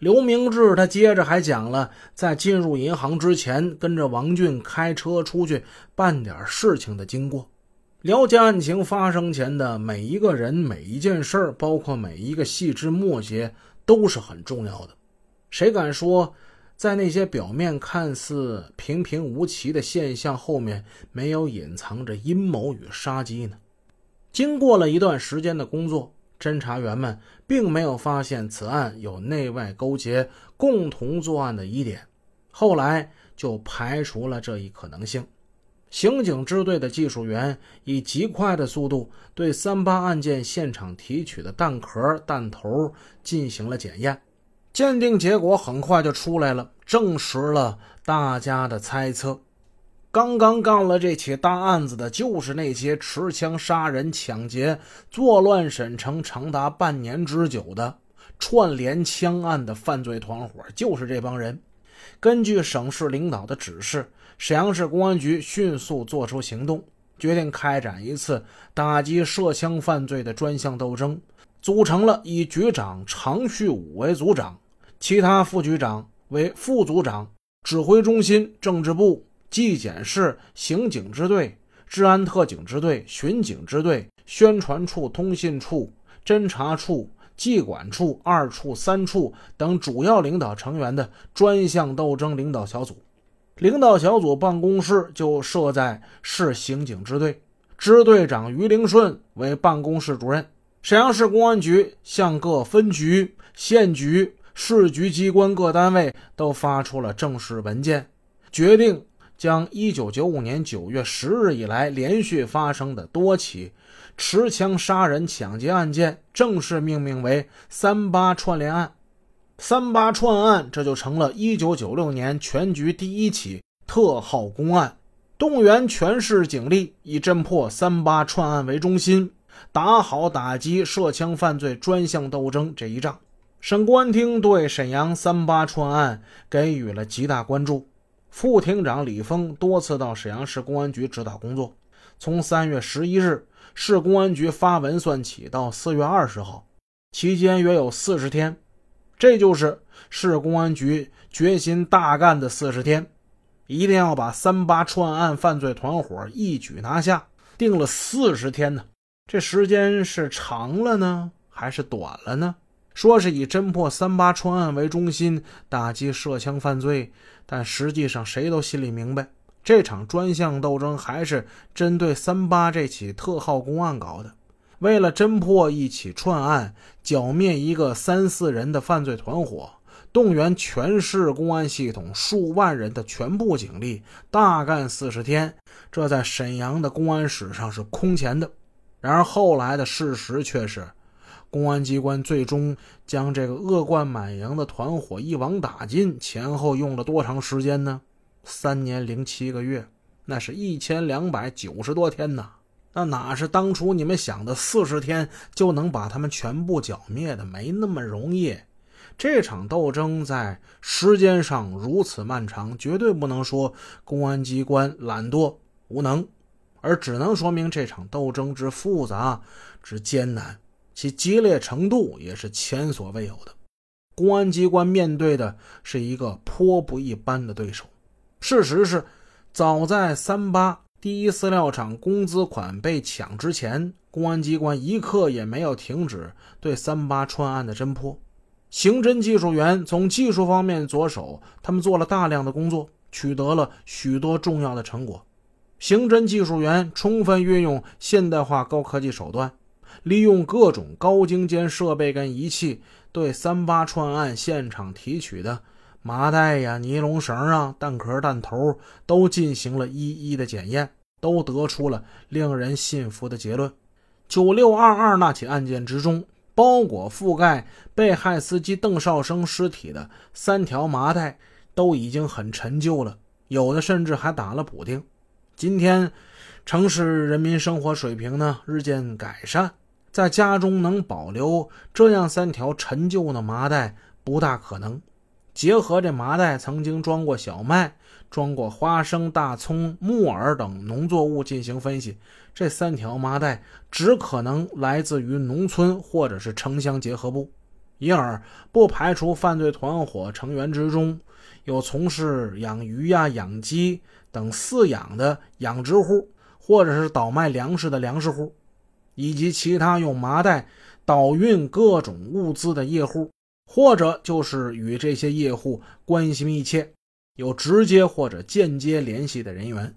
刘明志他接着还讲了，在进入银行之前，跟着王俊开车出去办点事情的经过。了解案情发生前的每一个人、每一件事，包括每一个细枝末节，都是很重要的。谁敢说，在那些表面看似平平无奇的现象后面，没有隐藏着阴谋与杀机呢？经过了一段时间的工作。侦查员们并没有发现此案有内外勾结、共同作案的疑点，后来就排除了这一可能性。刑警支队的技术员以极快的速度对三八案件现场提取的弹壳、弹头进行了检验，鉴定结果很快就出来了，证实了大家的猜测。刚刚干了这起大案子的，就是那些持枪杀人、抢劫、作乱沈城长达半年之久的串联枪案的犯罪团伙，就是这帮人。根据省市领导的指示，沈阳市公安局迅速做出行动，决定开展一次打击涉枪犯罪的专项斗争，组成了以局长常旭武为组长，其他副局长为副组长，指挥中心、政治部。纪检室、刑警支队、治安特警支队、巡警支队、宣传处、通信处、侦查处、纪管处、二处、三处等主要领导成员的专项斗争领导小组，领导小组办公室就设在市刑警支队，支队长于灵顺为办公室主任。沈阳市公安局向各分局、县局、市局机关各单位都发出了正式文件，决定。将1995年9月10日以来连续发生的多起持枪杀人、抢劫案件正式命名为“三八串联案”。三八串案这就成了1996年全局第一起特号公案，动员全市警力，以侦破三八串案为中心，打好打击涉枪犯罪专项斗争这一仗。省公安厅对沈阳三八串案给予了极大关注。副厅长李峰多次到沈阳市公安局指导工作。从三月十一日市公安局发文算起，到四月二十号期间约有四十天，这就是市公安局决心大干的四十天，一定要把三八串案犯罪团伙一举拿下。定了四十天呢，这时间是长了呢，还是短了呢？说是以侦破三八串案为中心打击涉枪犯罪，但实际上谁都心里明白，这场专项斗争还是针对三八这起特号公案搞的。为了侦破一起串案，剿灭一个三四人的犯罪团伙，动员全市公安系统数万人的全部警力，大干四十天，这在沈阳的公安史上是空前的。然而后来的事实却是。公安机关最终将这个恶贯满盈的团伙一网打尽，前后用了多长时间呢？三年零七个月，那是一千两百九十多天呐！那哪是当初你们想的四十天就能把他们全部剿灭的？没那么容易。这场斗争在时间上如此漫长，绝对不能说公安机关懒惰无能，而只能说明这场斗争之复杂之艰难。其激烈程度也是前所未有的。公安机关面对的是一个颇不一般的对手。事实是，早在三八第一饲料厂工资款被抢之前，公安机关一刻也没有停止对三八串案的侦破。刑侦技术员从技术方面着手，他们做了大量的工作，取得了许多重要的成果。刑侦技术员充分运用现代化高科技手段。利用各种高精尖设备跟仪器，对三八串案现场提取的麻袋呀、尼龙绳啊、弹壳、弹头都进行了一一的检验，都得出了令人信服的结论。九六二二那起案件之中，包裹覆盖被害司机邓少生尸体的三条麻袋都已经很陈旧了，有的甚至还打了补丁。今天，城市人民生活水平呢日渐改善。在家中能保留这样三条陈旧的麻袋不大可能。结合这麻袋曾经装过小麦、装过花生、大葱、木耳等农作物进行分析，这三条麻袋只可能来自于农村或者是城乡结合部。因而不排除犯罪团伙成员之中有从事养鱼呀、养鸡等饲养的养殖户，或者是倒卖粮食的粮食户，以及其他用麻袋倒运各种物资的业户，或者就是与这些业户关系密切、有直接或者间接联系的人员。